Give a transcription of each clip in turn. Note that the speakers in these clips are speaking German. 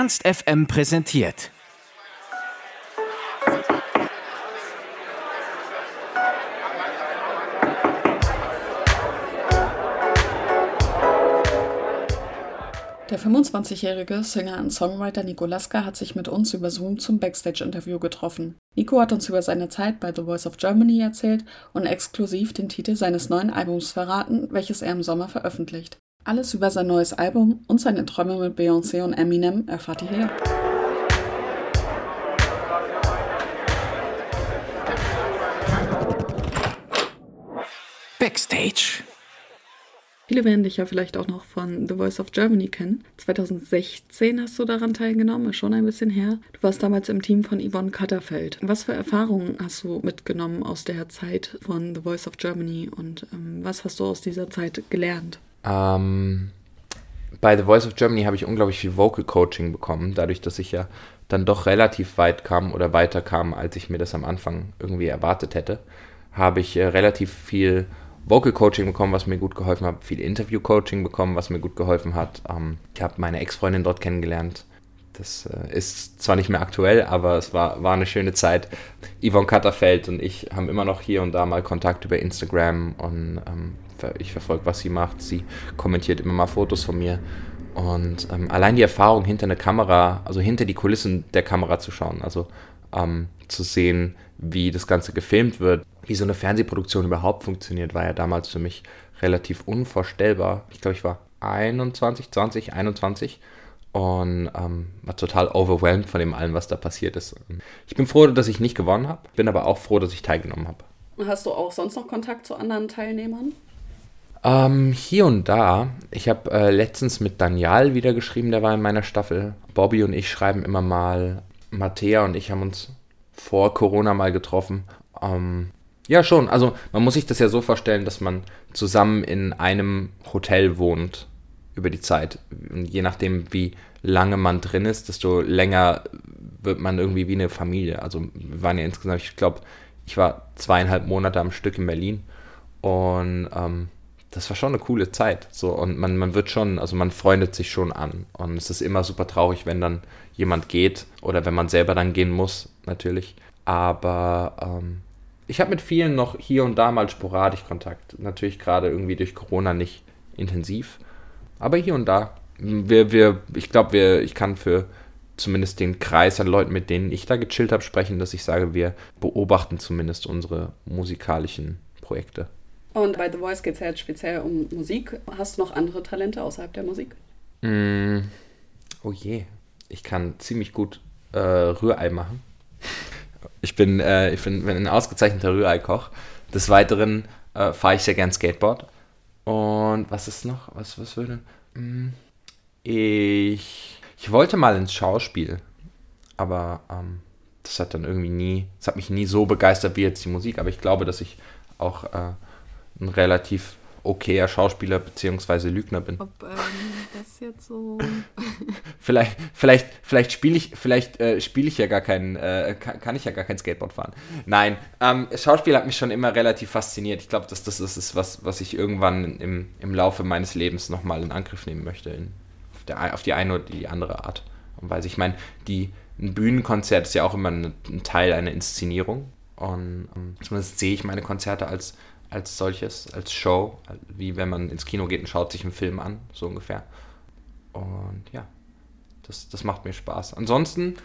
Ernst FM präsentiert. Der 25-jährige Singer und Songwriter Nico Laska hat sich mit uns über Zoom zum Backstage-Interview getroffen. Nico hat uns über seine Zeit bei The Voice of Germany erzählt und exklusiv den Titel seines neuen Albums verraten, welches er im Sommer veröffentlicht. Alles über sein neues Album und seine Träume mit Beyoncé und Eminem erfahrt ihr hier. Backstage. Viele werden dich ja vielleicht auch noch von The Voice of Germany kennen. 2016 hast du daran teilgenommen, ist schon ein bisschen her. Du warst damals im Team von Yvonne Katterfeld. Was für Erfahrungen hast du mitgenommen aus der Zeit von The Voice of Germany und ähm, was hast du aus dieser Zeit gelernt? Ähm, bei The Voice of Germany habe ich unglaublich viel Vocal Coaching bekommen, dadurch, dass ich ja dann doch relativ weit kam oder weiter kam, als ich mir das am Anfang irgendwie erwartet hätte, habe ich äh, relativ viel Vocal Coaching bekommen, was mir gut geholfen hat, viel Interview Coaching bekommen, was mir gut geholfen hat. Ähm, ich habe meine Ex-Freundin dort kennengelernt. Das äh, ist zwar nicht mehr aktuell, aber es war, war eine schöne Zeit. Yvonne Katterfeld und ich haben immer noch hier und da mal Kontakt über Instagram und ähm, ich verfolge, was sie macht. Sie kommentiert immer mal Fotos von mir. Und ähm, allein die Erfahrung hinter einer Kamera, also hinter die Kulissen der Kamera zu schauen, also ähm, zu sehen, wie das Ganze gefilmt wird, wie so eine Fernsehproduktion überhaupt funktioniert, war ja damals für mich relativ unvorstellbar. Ich glaube, ich war 21, 20, 21 und ähm, war total overwhelmed von dem allem, was da passiert ist. Ich bin froh, dass ich nicht gewonnen habe, bin aber auch froh, dass ich teilgenommen habe. Hast du auch sonst noch Kontakt zu anderen Teilnehmern? Ähm, hier und da. Ich habe äh, letztens mit Daniel wieder geschrieben, der war in meiner Staffel. Bobby und ich schreiben immer mal. Mattea und ich haben uns vor Corona mal getroffen. Ähm, ja, schon. Also man muss sich das ja so vorstellen, dass man zusammen in einem Hotel wohnt über die Zeit. Und je nachdem, wie lange man drin ist, desto länger wird man irgendwie wie eine Familie. Also wir waren ja insgesamt, ich glaube, ich war zweieinhalb Monate am Stück in Berlin und ähm, das war schon eine coole Zeit. So, und man, man wird schon, also man freundet sich schon an. Und es ist immer super traurig, wenn dann jemand geht oder wenn man selber dann gehen muss, natürlich. Aber ähm, ich habe mit vielen noch hier und da mal sporadisch Kontakt. Natürlich gerade irgendwie durch Corona nicht intensiv. Aber hier und da. Wir, wir, ich glaube, ich kann für zumindest den Kreis an Leuten, mit denen ich da gechillt habe, sprechen, dass ich sage, wir beobachten zumindest unsere musikalischen Projekte. Und bei The Voice geht es ja jetzt speziell um Musik. Hast du noch andere Talente außerhalb der Musik? Mm, oh je. Ich kann ziemlich gut äh, Rührei machen. Ich bin, äh, ich bin, bin ein ausgezeichneter Rührei-Koch. Des Weiteren äh, fahre ich sehr gern Skateboard. Und was ist noch? Was, was würde. Mm, ich, ich wollte mal ins Schauspiel. Aber ähm, das hat dann irgendwie nie. Das hat mich nie so begeistert wie jetzt die Musik. Aber ich glaube, dass ich auch äh, ein relativ okayer Schauspieler bzw. Lügner bin. Ob ähm, das jetzt so. vielleicht, vielleicht, vielleicht spiele ich, vielleicht äh, spiele ich ja gar kein, äh, kann, kann, ich ja gar kein Skateboard fahren. Nein, ähm, Schauspiel hat mich schon immer relativ fasziniert. Ich glaube, dass das, das ist was, was ich irgendwann im, im Laufe meines Lebens nochmal in Angriff nehmen möchte. In, auf, der, auf die eine oder die andere Art und Weise. Ich meine, die ein Bühnenkonzert ist ja auch immer ein, ein Teil einer Inszenierung. Und um, zumindest sehe ich meine Konzerte als als solches, als Show, wie wenn man ins Kino geht und schaut sich einen Film an, so ungefähr. Und ja, das, das macht mir Spaß. Ansonsten,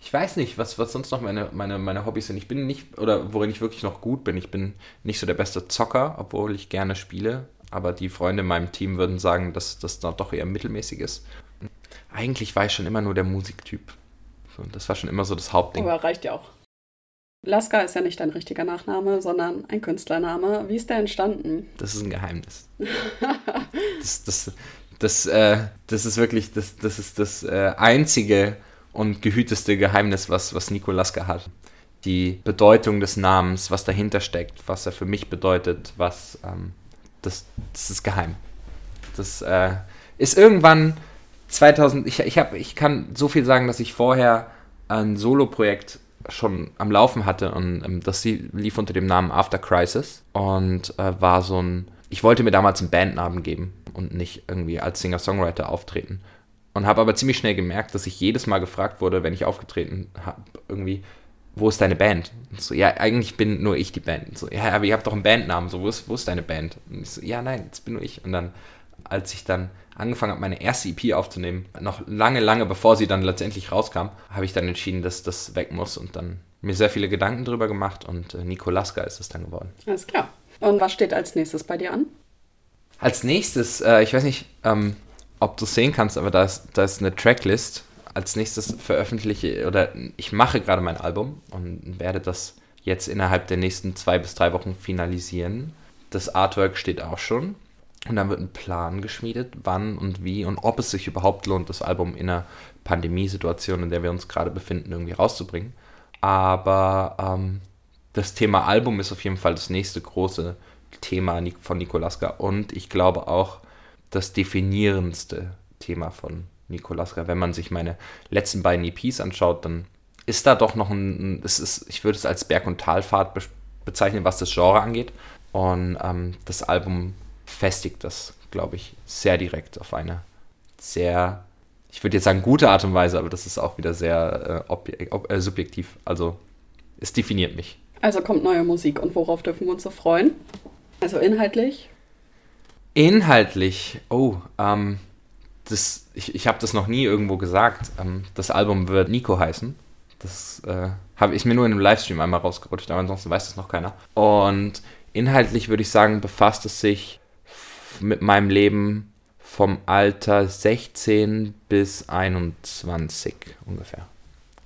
ich weiß nicht, was, was sonst noch meine, meine, meine Hobbys sind. Ich bin nicht, oder worin ich wirklich noch gut bin, ich bin nicht so der beste Zocker, obwohl ich gerne spiele. Aber die Freunde in meinem Team würden sagen, dass das doch eher mittelmäßig ist. Eigentlich war ich schon immer nur der Musiktyp. Und das war schon immer so das Hauptding. Aber reicht ja auch. Laska ist ja nicht dein richtiger Nachname, sondern ein Künstlername. Wie ist der entstanden? Das ist ein Geheimnis. das, das, das, äh, das ist wirklich das, das, ist das äh, einzige und gehüteste Geheimnis, was, was Nico Laska hat. Die Bedeutung des Namens, was dahinter steckt, was er für mich bedeutet, was ähm, das, das ist geheim. Das äh, ist irgendwann 2000, ich, ich, hab, ich kann so viel sagen, dass ich vorher ein Solo-Projekt schon am Laufen hatte und ähm, das lief unter dem Namen After Crisis und äh, war so ein, ich wollte mir damals einen Bandnamen geben und nicht irgendwie als Singer-Songwriter auftreten. Und habe aber ziemlich schnell gemerkt, dass ich jedes Mal gefragt wurde, wenn ich aufgetreten habe, irgendwie, wo ist deine Band? Und so, ja, eigentlich bin nur ich die Band. Und so, ja, aber ihr habt doch einen Bandnamen, so, wo ist, wo ist deine Band? Und ich so, ja, nein, jetzt bin nur ich. Und dann, als ich dann angefangen habe, meine erste EP aufzunehmen, noch lange, lange bevor sie dann letztendlich rauskam, habe ich dann entschieden, dass das weg muss und dann mir sehr viele Gedanken drüber gemacht und äh, Nico Laska ist es dann geworden. Alles klar. Und was steht als nächstes bei dir an? Als nächstes, äh, ich weiß nicht, ähm, ob du es sehen kannst, aber da ist, da ist eine Tracklist. Als nächstes veröffentliche oder ich mache gerade mein Album und werde das jetzt innerhalb der nächsten zwei bis drei Wochen finalisieren. Das Artwork steht auch schon. Und dann wird ein Plan geschmiedet, wann und wie und ob es sich überhaupt lohnt, das Album in einer Pandemiesituation, in der wir uns gerade befinden, irgendwie rauszubringen. Aber ähm, das Thema Album ist auf jeden Fall das nächste große Thema von Nikolaska und ich glaube auch das definierendste Thema von Nikolaska. Wenn man sich meine letzten beiden EPs anschaut, dann ist da doch noch ein, es ist, ich würde es als Berg- und Talfahrt be bezeichnen, was das Genre angeht. Und ähm, das Album festigt das, glaube ich, sehr direkt auf eine sehr, ich würde jetzt sagen, gute Art und Weise, aber das ist auch wieder sehr äh, äh, subjektiv. Also es definiert mich. Also kommt neue Musik und worauf dürfen wir uns so freuen? Also inhaltlich? Inhaltlich, oh, ähm, das, ich, ich habe das noch nie irgendwo gesagt. Ähm, das Album wird Nico heißen. Das äh, habe ich mir nur in einem Livestream einmal rausgerutscht, aber ansonsten weiß das noch keiner. Und inhaltlich würde ich sagen, befasst es sich mit meinem Leben vom Alter 16 bis 21 ungefähr.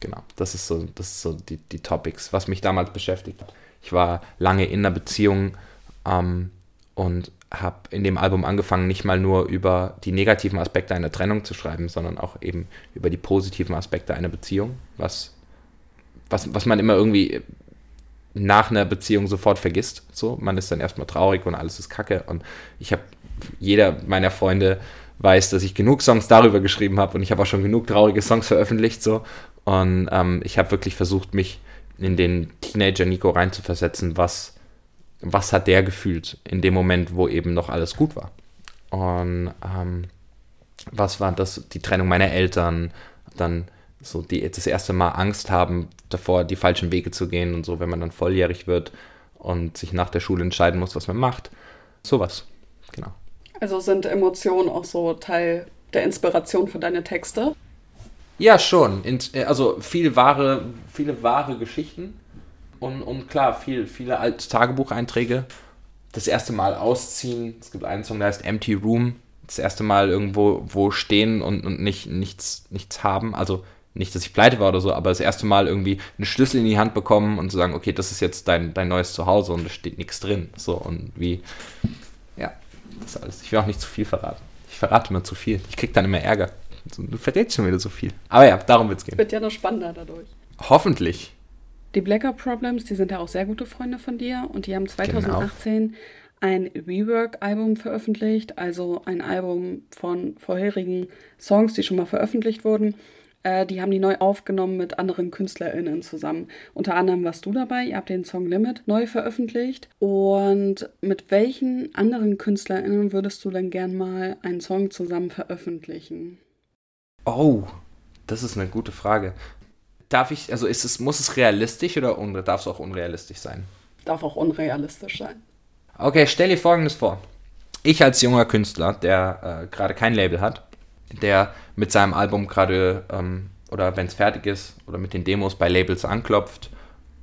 Genau, das ist so, das ist so die, die Topics, was mich damals beschäftigt hat. Ich war lange in einer Beziehung ähm, und habe in dem Album angefangen, nicht mal nur über die negativen Aspekte einer Trennung zu schreiben, sondern auch eben über die positiven Aspekte einer Beziehung, was, was, was man immer irgendwie nach einer Beziehung sofort vergisst. So, man ist dann erstmal traurig und alles ist kacke. Und ich habe, jeder meiner Freunde weiß, dass ich genug Songs darüber geschrieben habe und ich habe auch schon genug traurige Songs veröffentlicht. So. Und ähm, ich habe wirklich versucht, mich in den Teenager Nico reinzuversetzen, was, was hat der gefühlt in dem Moment, wo eben noch alles gut war. Und ähm, was war das, die Trennung meiner Eltern, dann so die, das erste Mal Angst haben, davor die falschen Wege zu gehen und so, wenn man dann volljährig wird und sich nach der Schule entscheiden muss, was man macht. Sowas, genau. Also sind Emotionen auch so Teil der Inspiration für deine Texte? Ja, schon. Also viel wahre, viele wahre Geschichten und, und klar, viel, viele alte Tagebucheinträge. Das erste Mal ausziehen. Es gibt einen Song, der heißt Empty Room. Das erste Mal irgendwo wo stehen und, und nicht, nichts, nichts haben. Also nicht, dass ich pleite war oder so, aber das erste Mal irgendwie einen Schlüssel in die Hand bekommen und zu sagen, okay, das ist jetzt dein, dein neues Zuhause und da steht nichts drin. So und wie, ja, das ist alles. Ich will auch nicht zu viel verraten. Ich verrate immer zu viel. Ich krieg dann immer Ärger. Du verrätst schon wieder so viel. Aber ja, darum wird es gehen. Wird ja noch spannender dadurch. Hoffentlich. Die Blackout Problems, die sind ja auch sehr gute Freunde von dir und die haben 2018 genau. ein Rework-Album veröffentlicht, also ein Album von vorherigen Songs, die schon mal veröffentlicht wurden. Äh, die haben die neu aufgenommen mit anderen KünstlerInnen zusammen. Unter anderem warst du dabei, ihr habt den Song Limit neu veröffentlicht. Und mit welchen anderen KünstlerInnen würdest du denn gern mal einen Song zusammen veröffentlichen? Oh, das ist eine gute Frage. Darf ich, also ist es, muss es realistisch oder darf es auch unrealistisch sein? Darf auch unrealistisch sein. Okay, stell dir folgendes vor. Ich als junger Künstler, der äh, gerade kein Label hat, der mit seinem Album gerade ähm, oder wenn es fertig ist oder mit den Demos bei Labels anklopft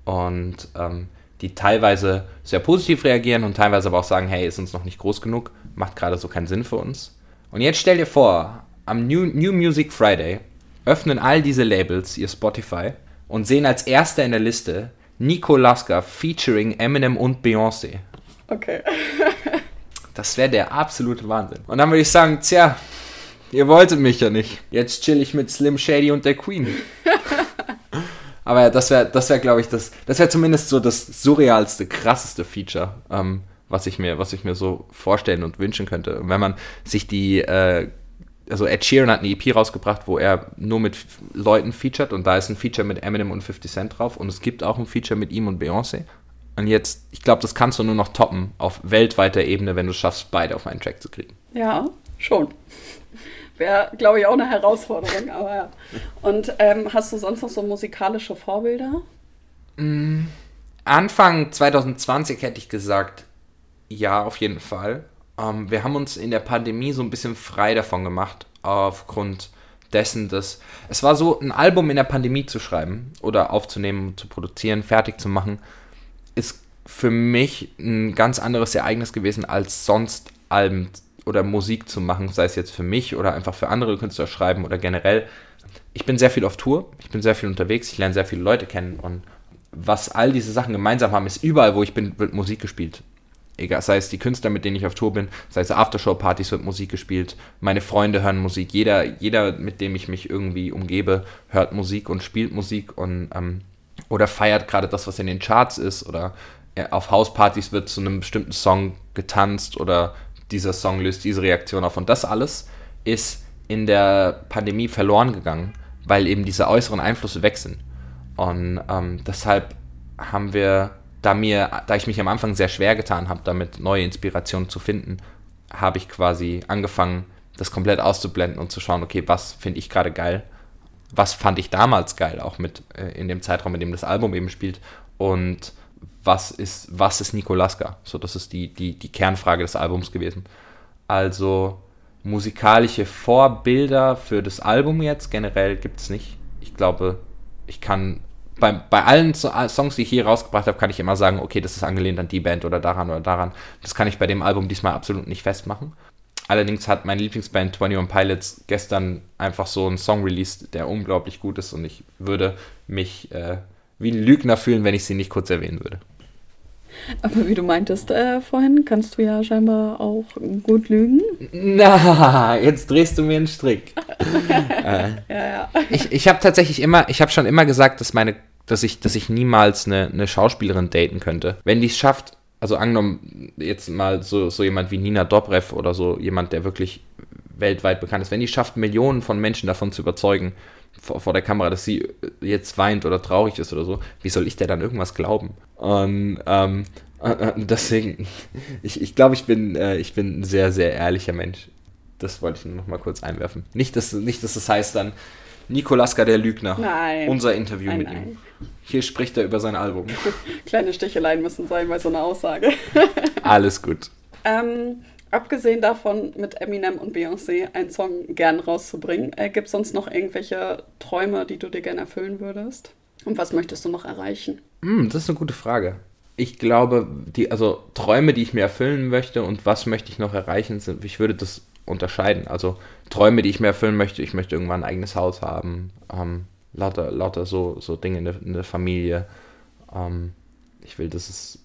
und ähm, die teilweise sehr positiv reagieren und teilweise aber auch sagen, hey, ist uns noch nicht groß genug, macht gerade so keinen Sinn für uns. Und jetzt stell dir vor, am New, New Music Friday öffnen all diese Labels ihr Spotify und sehen als erster in der Liste Nico Laska featuring Eminem und Beyoncé. Okay. das wäre der absolute Wahnsinn. Und dann würde ich sagen, tja, Ihr wolltet mich ja nicht. Jetzt chill ich mit Slim Shady und der Queen. Aber ja, das wäre, das wäre, glaube ich, das, das wäre zumindest so das surrealste, krasseste Feature, ähm, was ich mir, was ich mir so vorstellen und wünschen könnte. Und wenn man sich die, äh, also Ed Sheeran hat eine EP rausgebracht, wo er nur mit Leuten featured und da ist ein Feature mit Eminem und 50 Cent drauf und es gibt auch ein Feature mit ihm und Beyoncé. Und jetzt, ich glaube, das kannst du nur noch toppen auf weltweiter Ebene, wenn du es schaffst, beide auf einen Track zu kriegen. Ja, schon. Wäre, glaube ich, auch eine Herausforderung. aber ja. Und ähm, hast du sonst noch so musikalische Vorbilder? Mm, Anfang 2020 hätte ich gesagt, ja, auf jeden Fall. Ähm, wir haben uns in der Pandemie so ein bisschen frei davon gemacht, aufgrund dessen, dass es war so, ein Album in der Pandemie zu schreiben oder aufzunehmen, zu produzieren, fertig zu machen, ist für mich ein ganz anderes Ereignis gewesen, als sonst Alben oder Musik zu machen, sei es jetzt für mich oder einfach für andere Künstler schreiben oder generell. Ich bin sehr viel auf Tour, ich bin sehr viel unterwegs, ich lerne sehr viele Leute kennen und was all diese Sachen gemeinsam haben, ist überall, wo ich bin, wird Musik gespielt. Egal, sei es die Künstler, mit denen ich auf Tour bin, sei es Aftershow-Partys wird Musik gespielt, meine Freunde hören Musik, jeder, jeder, mit dem ich mich irgendwie umgebe, hört Musik und spielt Musik und ähm, oder feiert gerade das, was in den Charts ist oder äh, auf Hauspartys wird zu einem bestimmten Song getanzt oder dieser Song löst diese Reaktion auf. Und das alles ist in der Pandemie verloren gegangen, weil eben diese äußeren Einflüsse weg sind. Und ähm, deshalb haben wir, da mir, da ich mich am Anfang sehr schwer getan habe, damit neue Inspirationen zu finden, habe ich quasi angefangen, das komplett auszublenden und zu schauen, okay, was finde ich gerade geil, was fand ich damals geil, auch mit äh, in dem Zeitraum, in dem das Album eben spielt und was ist, was ist Nikolaska? So, das ist die, die, die Kernfrage des Albums gewesen. Also musikalische Vorbilder für das Album jetzt generell gibt es nicht. Ich glaube, ich kann bei, bei allen Songs, die ich hier rausgebracht habe, kann ich immer sagen, okay, das ist angelehnt an die Band oder daran oder daran. Das kann ich bei dem Album diesmal absolut nicht festmachen. Allerdings hat meine Lieblingsband 21 Pilots gestern einfach so einen Song released, der unglaublich gut ist und ich würde mich äh, wie ein Lügner fühlen, wenn ich sie nicht kurz erwähnen würde. Aber wie du meintest äh, vorhin, kannst du ja scheinbar auch gut lügen. Na, jetzt drehst du mir einen Strick. äh, ja, ja. Ich, ich habe tatsächlich immer, ich habe schon immer gesagt, dass meine, dass ich, dass ich niemals eine, eine Schauspielerin daten könnte. Wenn die es schafft, also angenommen jetzt mal so, so jemand wie Nina Dobrev oder so jemand, der wirklich weltweit bekannt ist, wenn die schafft, Millionen von Menschen davon zu überzeugen, vor, vor, der Kamera, dass sie jetzt weint oder traurig ist oder so, wie soll ich der dann irgendwas glauben? Und ähm, deswegen, ich, ich glaube, ich bin, äh, ich bin ein sehr, sehr ehrlicher Mensch. Das wollte ich nur noch mal kurz einwerfen. Nicht, dass, nicht, dass das heißt dann, Nikolaska der Lügner. Nein. Unser Interview nein, mit nein. ihm. Hier spricht er über sein Album. Kleine Sticheleien müssen sein bei so einer Aussage. Alles gut. Ähm, abgesehen davon, mit Eminem und Beyoncé einen Song gern rauszubringen, äh, gibt es sonst noch irgendwelche Träume, die du dir gerne erfüllen würdest? Und was möchtest du noch erreichen? Mm, das ist eine gute Frage. Ich glaube, die, also Träume, die ich mir erfüllen möchte und was möchte ich noch erreichen, sind, ich würde das unterscheiden. Also Träume, die ich mir erfüllen möchte, ich möchte irgendwann ein eigenes Haus haben, ähm, lauter, lauter so, so Dinge in der, in der Familie. Ähm, ich will, dass es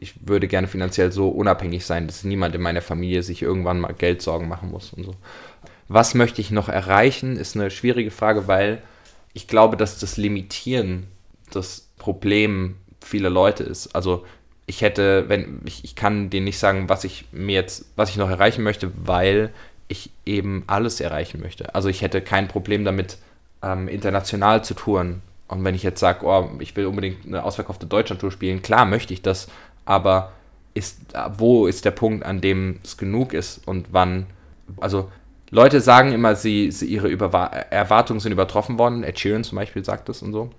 ich würde gerne finanziell so unabhängig sein, dass niemand in meiner Familie sich irgendwann mal Geldsorgen machen muss und so. Was möchte ich noch erreichen, ist eine schwierige Frage, weil ich glaube, dass das Limitieren das Problem vieler Leute ist. Also ich hätte, wenn ich, ich kann dir nicht sagen, was ich mir jetzt, was ich noch erreichen möchte, weil ich eben alles erreichen möchte. Also ich hätte kein Problem damit, ähm, international zu touren. Und wenn ich jetzt sage, oh, ich will unbedingt eine ausverkaufte Deutschland-Tour spielen, klar möchte ich das, aber ist, wo ist der Punkt, an dem es genug ist und wann, also Leute sagen immer, sie, sie ihre Überwa Erwartungen sind übertroffen worden. Ed Sheeran zum Beispiel sagt das und so.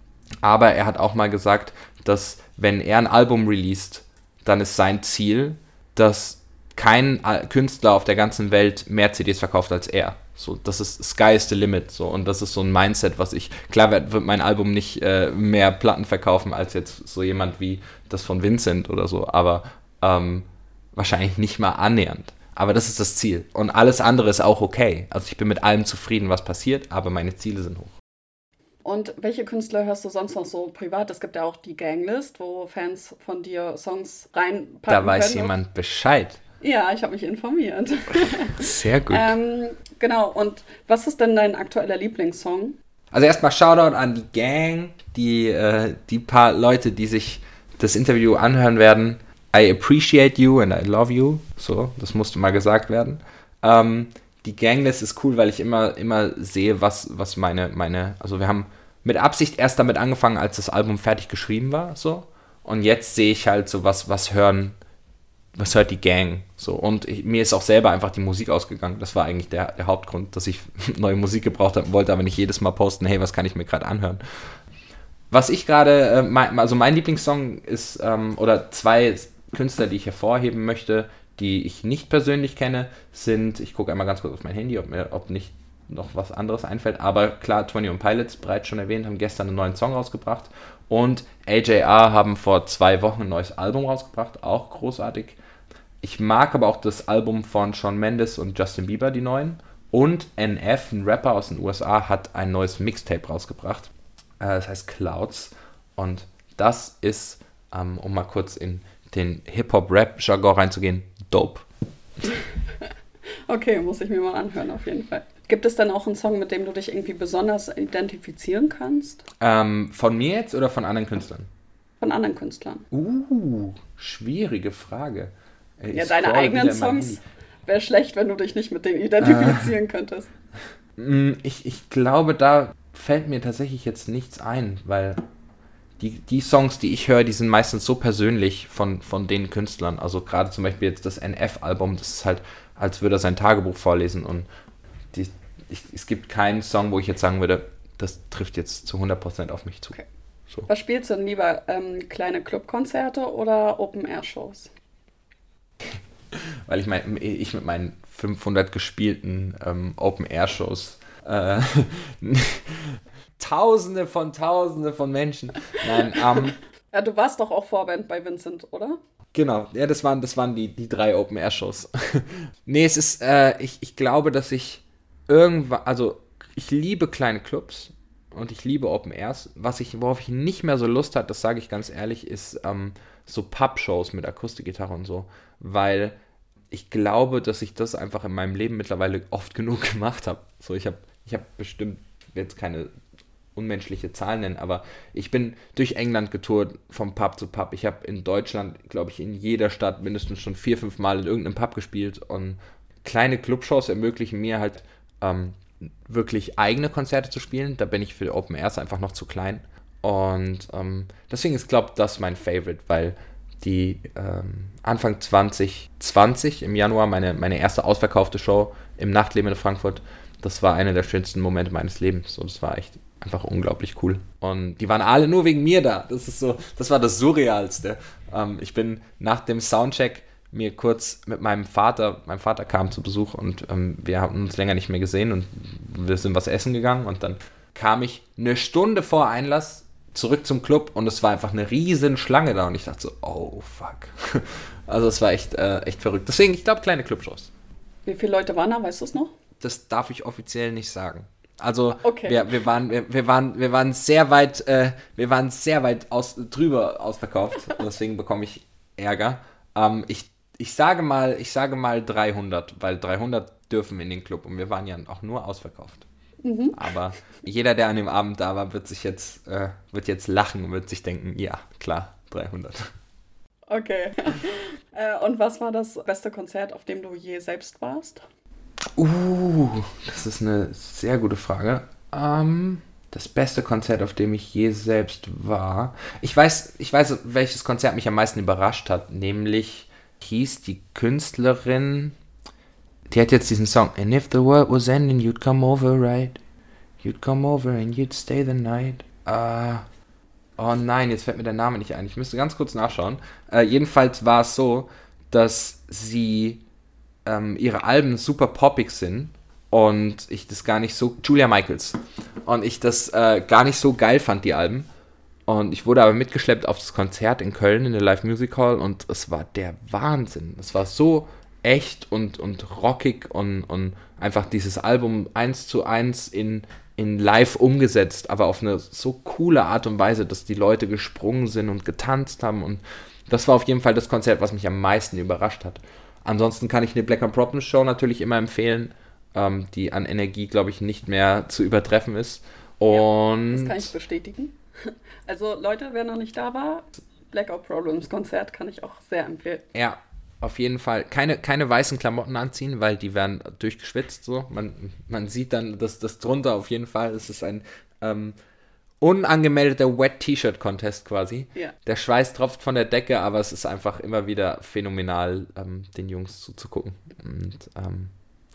Aber er hat auch mal gesagt, dass wenn er ein Album released, dann ist sein Ziel, dass kein Künstler auf der ganzen Welt mehr CDs verkauft als er. So, das ist Sky is the limit. So, und das ist so ein Mindset, was ich. Klar wird, wird mein Album nicht äh, mehr Platten verkaufen als jetzt so jemand wie das von Vincent oder so, aber ähm, wahrscheinlich nicht mal annähernd. Aber das ist das Ziel. Und alles andere ist auch okay. Also ich bin mit allem zufrieden, was passiert, aber meine Ziele sind hoch. Und welche Künstler hörst du sonst noch so privat? Es gibt ja auch die Ganglist, wo Fans von dir Songs reinpacken Da weiß jemand Bescheid. Ja, ich habe mich informiert. Sehr gut. ähm, genau, und was ist denn dein aktueller Lieblingssong? Also erstmal Shoutout an die Gang, die, äh, die paar Leute, die sich das Interview anhören werden. I appreciate you and I love you. So, das musste mal gesagt werden. Ähm, die Ganglist ist cool, weil ich immer, immer sehe, was, was meine, meine, also wir haben mit Absicht erst damit angefangen, als das Album fertig geschrieben war, so. Und jetzt sehe ich halt so, was, was hören was hört die Gang? So, und ich, mir ist auch selber einfach die Musik ausgegangen. Das war eigentlich der, der Hauptgrund, dass ich neue Musik gebraucht habe, wollte aber nicht jedes Mal posten, hey, was kann ich mir gerade anhören? Was ich gerade, äh, also mein Lieblingssong ist, ähm, oder zwei Künstler, die ich hervorheben möchte, die ich nicht persönlich kenne, sind, ich gucke einmal ganz kurz auf mein Handy, ob mir, ob nicht noch was anderes einfällt, aber klar, 21 Pilots, bereits schon erwähnt, haben gestern einen neuen Song rausgebracht und AJR haben vor zwei Wochen ein neues Album rausgebracht, auch großartig. Ich mag aber auch das Album von Shawn Mendes und Justin Bieber, die neuen. Und NF, ein Rapper aus den USA, hat ein neues Mixtape rausgebracht. Äh, das heißt Clouds. Und das ist, ähm, um mal kurz in den Hip-Hop-Rap-Jargon reinzugehen, dope. okay, muss ich mir mal anhören, auf jeden Fall. Gibt es dann auch einen Song, mit dem du dich irgendwie besonders identifizieren kannst? Ähm, von mir jetzt oder von anderen Künstlern? Von anderen Künstlern. Uh, schwierige Frage. Ich ja, deine eigenen Songs wäre schlecht, wenn du dich nicht mit denen identifizieren äh, könntest. Mm, ich, ich glaube, da fällt mir tatsächlich jetzt nichts ein, weil die, die Songs, die ich höre, die sind meistens so persönlich von, von den Künstlern. Also gerade zum Beispiel jetzt das NF-Album, das ist halt, als würde er sein Tagebuch vorlesen und die, ich, es gibt keinen Song, wo ich jetzt sagen würde, das trifft jetzt zu 100% auf mich zu. Okay. So. Was spielst du denn lieber? Ähm, kleine Clubkonzerte oder Open-Air-Shows? Weil ich mein, ich mit meinen 500 gespielten ähm, Open-Air-Shows äh, Tausende von Tausende von Menschen. Nein, ähm, Ja, du warst doch auch Vorband bei Vincent, oder? Genau, ja, das waren, das waren die, die drei Open-Air-Shows. nee, es ist, äh, ich, ich glaube, dass ich irgendwann, also ich liebe kleine Clubs und ich liebe Open Airs. Was ich, worauf ich nicht mehr so Lust habe, das sage ich ganz ehrlich, ist ähm, so Pub-Shows mit Akustikgitarre und so, weil ich glaube, dass ich das einfach in meinem Leben mittlerweile oft genug gemacht habe. So, ich habe ich hab bestimmt jetzt keine unmenschliche Zahlen nennen, aber ich bin durch England getourt, vom Pub zu Pub. Ich habe in Deutschland, glaube ich, in jeder Stadt mindestens schon vier, fünf Mal in irgendeinem Pub gespielt und kleine Clubshows ermöglichen mir halt ähm, wirklich eigene Konzerte zu spielen. Da bin ich für Open Airs einfach noch zu klein. Und ähm, deswegen ist, glaube ich, das mein Favorite, weil die ähm, Anfang 2020 im Januar meine, meine erste ausverkaufte Show im Nachtleben in Frankfurt, das war einer der schönsten Momente meines Lebens. Und das war echt einfach unglaublich cool. Und die waren alle nur wegen mir da. Das ist so, das war das Surrealste. Ähm, ich bin nach dem Soundcheck mir kurz mit meinem Vater, mein Vater kam zu Besuch und ähm, wir haben uns länger nicht mehr gesehen und wir sind was essen gegangen und dann kam ich eine Stunde vor Einlass zurück zum Club und es war einfach eine riesen Schlange da und ich dachte so, oh fuck. Also es war echt, äh, echt verrückt. Deswegen, ich glaube, kleine Clubshows. Wie viele Leute waren da, weißt du es noch? Das darf ich offiziell nicht sagen. Also okay. wir, wir, waren, wir, wir, waren, wir waren sehr weit, äh, wir waren sehr weit aus, drüber ausverkauft. deswegen bekomme ich Ärger. Ähm, ich ich sage mal, ich sage mal 300, weil 300 dürfen in den Club und wir waren ja auch nur ausverkauft. Mhm. Aber jeder, der an dem Abend da war, wird sich jetzt, äh, wird jetzt lachen und wird sich denken, ja, klar, 300. Okay. äh, und was war das beste Konzert, auf dem du je selbst warst? Uh, das ist eine sehr gute Frage. Ähm, das beste Konzert, auf dem ich je selbst war. Ich weiß, ich weiß, welches Konzert mich am meisten überrascht hat, nämlich hieß die Künstlerin, die hat jetzt diesen Song, And if the world was ending, you'd come over, right? You'd come over and you'd stay the night. Uh, oh nein, jetzt fällt mir der Name nicht ein. Ich müsste ganz kurz nachschauen. Uh, jedenfalls war es so, dass sie ähm, ihre Alben super poppig sind und ich das gar nicht so Julia Michaels und ich das äh, gar nicht so geil fand die Alben und ich wurde aber mitgeschleppt auf das Konzert in Köln in der Live Music Hall und es war der Wahnsinn. Es war so echt und, und rockig und, und einfach dieses Album eins zu eins in, in live umgesetzt, aber auf eine so coole Art und Weise, dass die Leute gesprungen sind und getanzt haben. Und das war auf jeden Fall das Konzert, was mich am meisten überrascht hat. Ansonsten kann ich eine Black and Problems Show natürlich immer empfehlen, ähm, die an Energie, glaube ich, nicht mehr zu übertreffen ist. Und ja, das kann ich bestätigen. Also Leute, wer noch nicht da war, Blackout Problems Konzert kann ich auch sehr empfehlen. Ja, auf jeden Fall. Keine, keine weißen Klamotten anziehen, weil die werden durchgeschwitzt. So. Man, man sieht dann das, das drunter auf jeden Fall. Es ist ein ähm, unangemeldeter Wet T-Shirt Contest quasi. Ja. Der Schweiß tropft von der Decke, aber es ist einfach immer wieder phänomenal, ähm, den Jungs zuzugucken. Und ähm,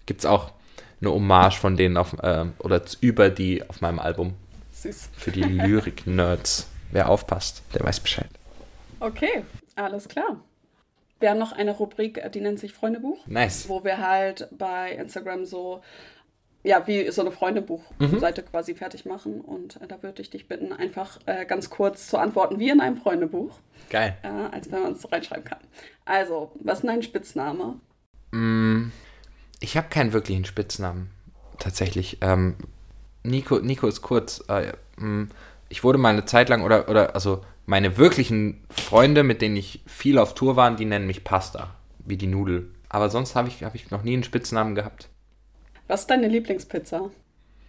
gibt es auch eine Hommage von denen auf, ähm, oder über die auf meinem Album Süß. für die Lyrik-Nerds. Wer aufpasst, der weiß Bescheid. Okay, alles klar. Wir haben noch eine Rubrik, die nennt sich Freundebuch, Nice. wo wir halt bei Instagram so, ja, wie so eine Freundebuch-Seite quasi fertig machen. Und äh, da würde ich dich bitten, einfach äh, ganz kurz zu antworten, wie in einem Freundebuch, Geil. äh, als wenn man es reinschreiben kann. Also, was ist dein Spitzname? Ich habe keinen wirklichen Spitznamen. Tatsächlich. Ähm, Nico, Nico ist kurz. Äh, mh, ich wurde mal eine Zeit lang, oder, oder also meine wirklichen Freunde, mit denen ich viel auf Tour war, die nennen mich Pasta. Wie die Nudel. Aber sonst habe ich, hab ich noch nie einen Spitznamen gehabt. Was ist deine Lieblingspizza?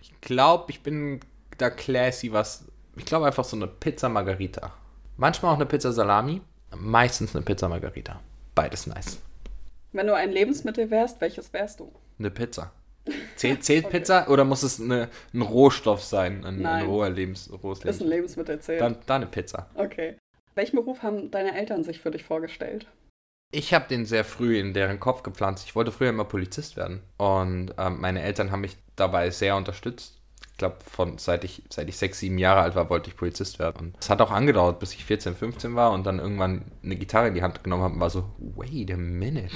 Ich glaube, ich bin da classy, was. Ich glaube einfach so eine Pizza Margarita. Manchmal auch eine Pizza Salami. Meistens eine Pizza Margarita. Beides nice. Wenn du ein Lebensmittel wärst, welches wärst du? Eine Pizza. Zählt, zählt Pizza oder muss es eine, ein Rohstoff sein? Ein, ein roher Lebens, rohes Ist ein Lebensmittel? Lebensmittel zählt. Dann, dann eine Pizza. Okay. Welchen Beruf haben deine Eltern sich für dich vorgestellt? Ich habe den sehr früh in deren Kopf gepflanzt. Ich wollte früher immer Polizist werden. Und ähm, meine Eltern haben mich dabei sehr unterstützt. Ich glaube, von seit ich, seit ich sechs, sieben Jahre alt war, wollte ich Polizist werden. Und es hat auch angedauert, bis ich 14, 15 war und dann irgendwann eine Gitarre in die Hand genommen habe und war so, wait a minute.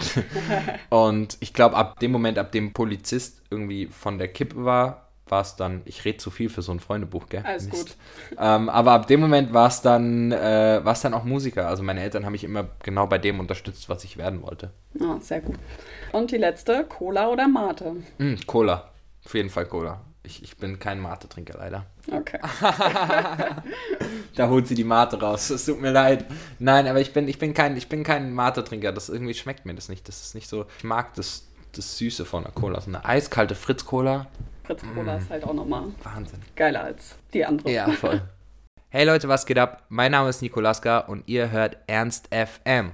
und ich glaube, ab dem Moment, ab dem Polizist irgendwie von der Kippe war, war es dann, ich rede zu viel für so ein Freundebuch, gell? Alles gut. Ähm, aber ab dem Moment war es dann, äh, war es dann auch Musiker. Also meine Eltern haben mich immer genau bei dem unterstützt, was ich werden wollte. Ah, sehr gut. Und die letzte, Cola oder Mate? Mm, Cola. Auf jeden Fall Cola. Ich, ich bin kein Mate-Trinker leider. Okay. Da holt sie die Mate raus. Es tut mir leid. Nein, aber ich bin, ich bin kein, ich bin kein Mate-Trinker. Das irgendwie schmeckt mir das nicht. Das ist nicht so. Ich mag das, das Süße von der Cola. So eine eiskalte Fritz-Cola. Fritz Cola ist halt auch nochmal Wahnsinn. geiler als die andere. Ja, voll. Hey Leute, was geht ab? Mein Name ist Nikolaska und ihr hört Ernst FM.